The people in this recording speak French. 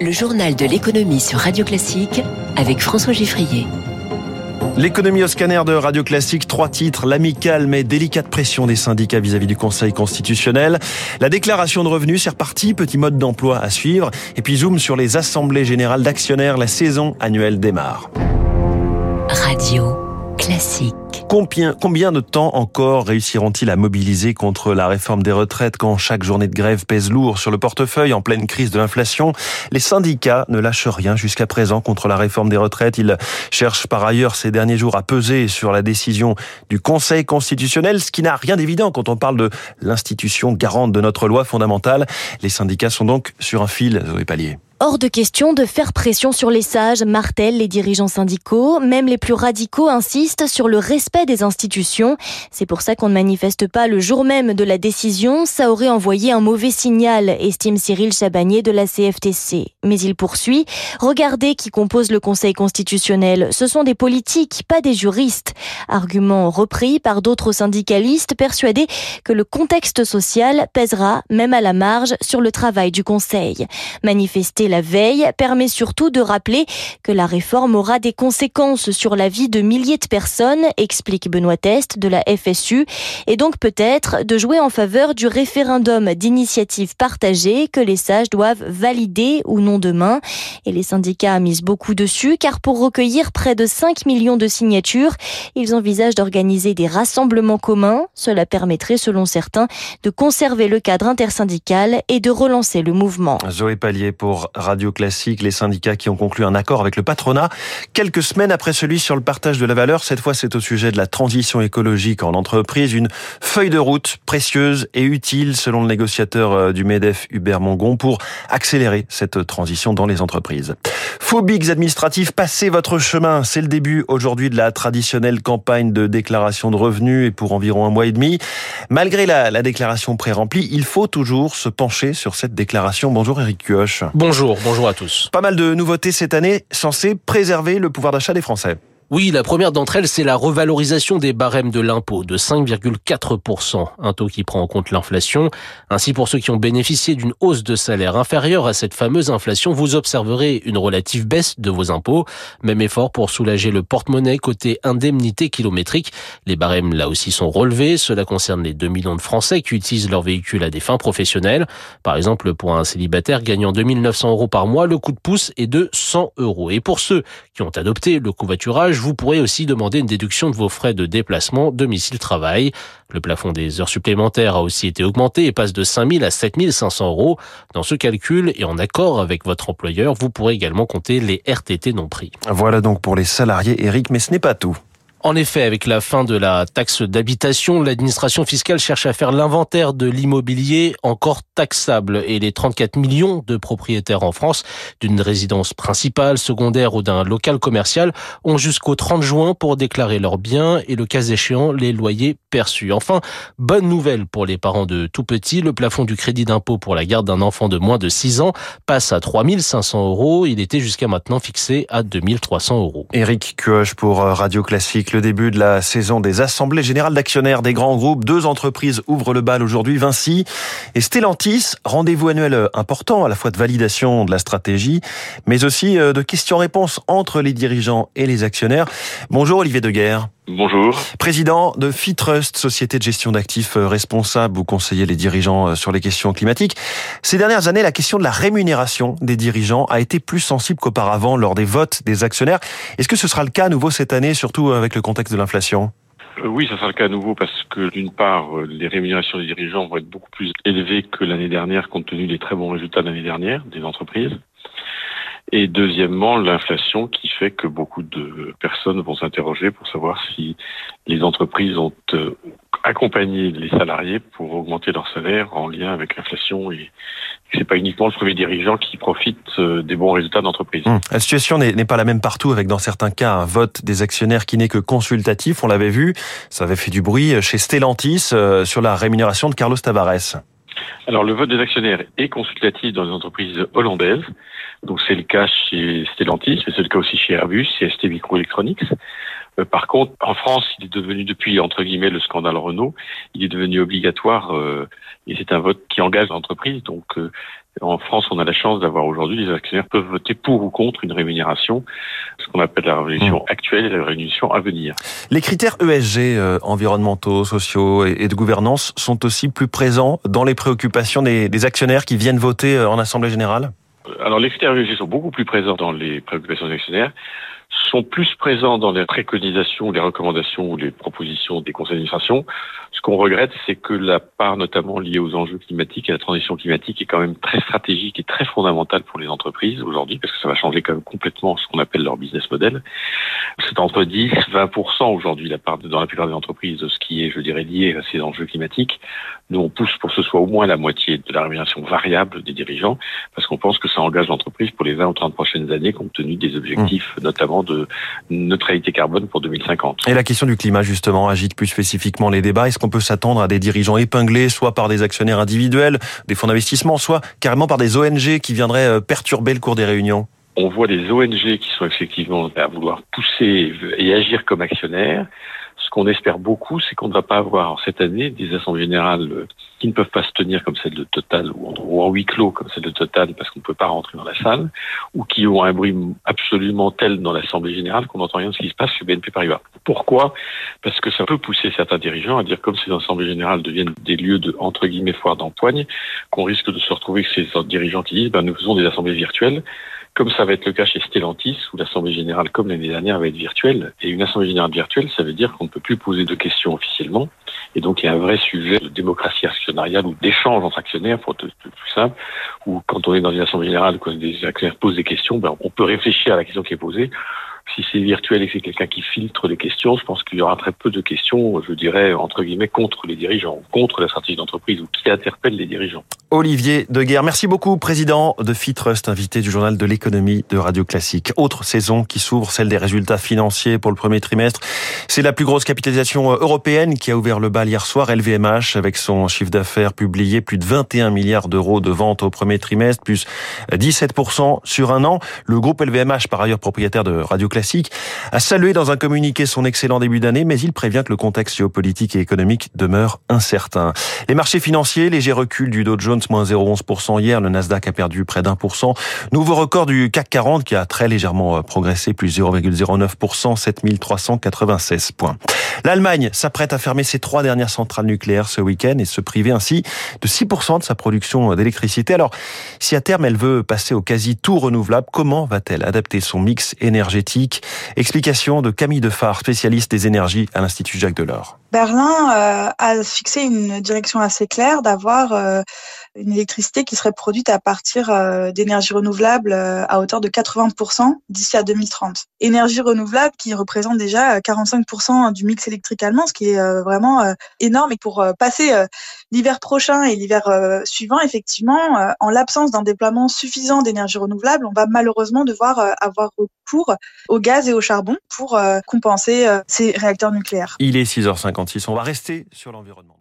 Le journal de l'économie sur Radio Classique avec François Giffrier. L'économie au scanner de Radio Classique, trois titres, l'amicale mais délicate pression des syndicats vis-à-vis du Conseil constitutionnel, la déclaration de revenus, c'est reparti, petit mode d'emploi à suivre, et puis zoom sur les assemblées générales d'actionnaires, la saison annuelle démarre. Radio Combien, combien de temps encore réussiront-ils à mobiliser contre la réforme des retraites quand chaque journée de grève pèse lourd sur le portefeuille en pleine crise de l'inflation? Les syndicats ne lâchent rien jusqu'à présent contre la réforme des retraites. Ils cherchent par ailleurs ces derniers jours à peser sur la décision du Conseil constitutionnel, ce qui n'a rien d'évident quand on parle de l'institution garante de notre loi fondamentale. Les syndicats sont donc sur un fil, Zoé Pallier. Hors de question de faire pression sur les sages, martèlent les dirigeants syndicaux. Même les plus radicaux insistent sur le respect des institutions. C'est pour ça qu'on ne manifeste pas le jour même de la décision. Ça aurait envoyé un mauvais signal, estime Cyril Chabagnier de la CFTC. Mais il poursuit. Regardez qui compose le Conseil constitutionnel. Ce sont des politiques, pas des juristes. Argument repris par d'autres syndicalistes persuadés que le contexte social pèsera, même à la marge, sur le travail du Conseil. Manifester la veille permet surtout de rappeler que la réforme aura des conséquences sur la vie de milliers de personnes, explique Benoît Test de la FSU, et donc peut-être de jouer en faveur du référendum d'initiative partagée que les sages doivent valider ou non demain. Et les syndicats misent beaucoup dessus car pour recueillir près de 5 millions de signatures, ils envisagent d'organiser des rassemblements communs. Cela permettrait, selon certains, de conserver le cadre intersyndical et de relancer le mouvement. Zoé Pallier pour Radio Classique, les syndicats qui ont conclu un accord avec le patronat quelques semaines après celui sur le partage de la valeur. Cette fois, c'est au sujet de la transition écologique en entreprise, une feuille de route précieuse et utile selon le négociateur euh, du MEDEF Hubert Mongon pour accélérer cette transition dans les entreprises. Phobiques administratifs, passez votre chemin. C'est le début aujourd'hui de la traditionnelle campagne de déclaration de revenus et pour environ un mois et demi. Malgré la, la déclaration pré-remplie, il faut toujours se pencher sur cette déclaration. Bonjour Eric Cuoche. Bonjour, bonjour à tous. Pas mal de nouveautés cette année censées préserver le pouvoir d'achat des Français. Oui, la première d'entre elles, c'est la revalorisation des barèmes de l'impôt de 5,4%, un taux qui prend en compte l'inflation. Ainsi, pour ceux qui ont bénéficié d'une hausse de salaire inférieure à cette fameuse inflation, vous observerez une relative baisse de vos impôts. Même effort pour soulager le porte-monnaie côté indemnité kilométrique. Les barèmes, là aussi, sont relevés. Cela concerne les 2 millions de Français qui utilisent leur véhicule à des fins professionnelles. Par exemple, pour un célibataire gagnant 2900 euros par mois, le coup de pouce est de 100 euros. Et pour ceux qui ont adopté le covoiturage, vous pourrez aussi demander une déduction de vos frais de déplacement domicile-travail. Le plafond des heures supplémentaires a aussi été augmenté et passe de 5 000 à 7 500 euros. Dans ce calcul et en accord avec votre employeur, vous pourrez également compter les RTT non pris. Voilà donc pour les salariés, Eric, mais ce n'est pas tout. En effet, avec la fin de la taxe d'habitation, l'administration fiscale cherche à faire l'inventaire de l'immobilier encore taxable et les 34 millions de propriétaires en France d'une résidence principale, secondaire ou d'un local commercial ont jusqu'au 30 juin pour déclarer leurs biens et le cas échéant les loyers perçus. Enfin, bonne nouvelle pour les parents de tout petits, le plafond du crédit d'impôt pour la garde d'un enfant de moins de 6 ans passe à 3500 euros. Il était jusqu'à maintenant fixé à 2300 euros. Eric Cuoche pour Radio Classique le début de la saison des assemblées générales d'actionnaires des grands groupes. Deux entreprises ouvrent le bal aujourd'hui, Vinci et Stellantis. Rendez-vous annuel important, à la fois de validation de la stratégie, mais aussi euh, de questions-réponses entre les dirigeants et les actionnaires. Bonjour Olivier Deguerre. Bonjour. Président de Fitrust, société de gestion d'actifs euh, responsable, vous conseillez les dirigeants euh, sur les questions climatiques. Ces dernières années, la question de la rémunération des dirigeants a été plus sensible qu'auparavant lors des votes des actionnaires. Est-ce que ce sera le cas à nouveau cette année, surtout avec le contexte de l'inflation euh, oui, ça sera le cas à nouveau parce que d'une part, les rémunérations des dirigeants vont être beaucoup plus élevées que l'année dernière compte tenu des très bons résultats de l'année dernière des entreprises. Et deuxièmement, l'inflation qui fait que beaucoup de personnes vont s'interroger pour savoir si les entreprises ont euh, accompagné les salariés pour augmenter leur salaire en lien avec l'inflation et c'est pas uniquement le premier dirigeant qui profite euh, des bons résultats d'entreprise. Hum. La situation n'est pas la même partout avec dans certains cas un vote des actionnaires qui n'est que consultatif, on l'avait vu, ça avait fait du bruit chez Stellantis euh, sur la rémunération de Carlos Tavares. Alors le vote des actionnaires est consultatif dans les entreprises hollandaises. Donc c'est le cas chez Stellantis, mais c'est le cas aussi chez Airbus et ST Microelectronics. Euh, par contre, en France, il est devenu depuis entre guillemets le scandale Renault, il est devenu obligatoire euh, et c'est un vote qui engage l'entreprise. Donc euh, En France, on a la chance d'avoir aujourd'hui, les actionnaires peuvent voter pour ou contre une rémunération, ce qu'on appelle la rémunération mmh. actuelle et la rémunération à venir. Les critères ESG, euh, environnementaux, sociaux et, de gouvernance, sont aussi plus présents dans les préoccupations des, des actionnaires qui viennent voter euh, en Assemblée générale? Alors les critères ESG sont beaucoup plus présents dans les préoccupations des actionnaires sont plus présents dans les préconisations, les recommandations ou les propositions des conseils d'administration. Ce qu'on regrette, c'est que la part notamment liée aux enjeux climatiques et à la transition climatique est quand même très stratégique et très fondamentale pour les entreprises aujourd'hui, parce que ça va changer quand même complètement ce qu'on appelle leur business model. C'est entre 10 20% aujourd'hui la part dans la plupart des entreprises de ce qui est, je dirais, lié à ces enjeux climatiques. Nous, on pousse pour que ce soit au moins la moitié de la rémunération variable des dirigeants, parce qu'on pense que ça engage l'entreprise pour les 20 ou 30 prochaines années, compte tenu des objectifs, mmh. notamment de neutralité carbone pour 2050. Et la question du climat, justement, agite plus spécifiquement les débats. Est-ce qu'on peut s'attendre à des dirigeants épinglés, soit par des actionnaires individuels, des fonds d'investissement, soit carrément par des ONG qui viendraient euh, perturber le cours des réunions? On voit des ONG qui sont effectivement à vouloir pousser et agir comme actionnaires. Ce qu'on espère beaucoup, c'est qu'on ne va pas avoir cette année des assemblées générales euh, qui ne peuvent pas se tenir comme celle de Total ou en, huis clos comme celle de Total parce qu'on ne peut pas rentrer dans la salle ou qui ont un bruit absolument tel dans l'assemblée générale qu'on n'entend rien de ce qui se passe chez BNP Paribas. Pourquoi? Parce que ça peut pousser certains dirigeants à dire comme ces assemblées générales deviennent des lieux de entre guillemets foire d'empoigne, qu'on risque de se retrouver avec ces dirigeants qui disent ben, nous faisons des assemblées virtuelles comme ça va être le cas chez Stellantis, où l'Assemblée générale, comme l'année dernière, va être virtuelle. Et une Assemblée générale virtuelle, ça veut dire qu'on ne peut plus poser de questions officiellement. Et donc, il y a un vrai sujet de démocratie actionnariale ou d'échange entre actionnaires, pour être plus simple, où quand on est dans une Assemblée générale, quand des actionnaires posent des questions, ben, on peut réfléchir à la question qui est posée si c'est virtuel et que c'est quelqu'un qui filtre les questions, je pense qu'il y aura très peu de questions, je dirais, entre guillemets, contre les dirigeants, contre la stratégie d'entreprise ou qui interpelle les dirigeants. Olivier Deguerre, merci beaucoup, président de Fitrust, invité du journal de l'économie de Radio Classique. Autre saison qui s'ouvre, celle des résultats financiers pour le premier trimestre. C'est la plus grosse capitalisation européenne qui a ouvert le bal hier soir, LVMH, avec son chiffre d'affaires publié, plus de 21 milliards d'euros de ventes au premier trimestre, plus 17% sur un an. Le groupe LVMH, par ailleurs propriétaire de Radio Classique, a salué dans un communiqué son excellent début d'année, mais il prévient que le contexte géopolitique et économique demeure incertain. Les marchés financiers, léger recul du Dow Jones, moins 0,11% hier, le Nasdaq a perdu près d'un pour cent. Nouveau record du CAC 40 qui a très légèrement euh, progressé, plus 0,09%, 7396 points. L'Allemagne s'apprête à fermer ses trois dernières centrales nucléaires ce week-end et se priver ainsi de 6% de sa production d'électricité. Alors, si à terme elle veut passer au quasi tout renouvelable, comment va-t-elle adapter son mix énergétique Explication de Camille Defar, spécialiste des énergies à l'Institut Jacques Delors. Berlin euh, a fixé une direction assez claire d'avoir euh, une électricité qui serait produite à partir euh, d'énergie renouvelable à hauteur de 80% d'ici à 2030. Énergie renouvelable qui représente déjà 45% du mix électrique allemand, ce qui est vraiment énorme. Et pour passer l'hiver prochain et l'hiver suivant, effectivement, en l'absence d'un déploiement suffisant d'énergie renouvelable, on va malheureusement devoir avoir recours au gaz et au charbon pour compenser ces réacteurs nucléaires. Il est 6h50. On va rester sur l'environnement.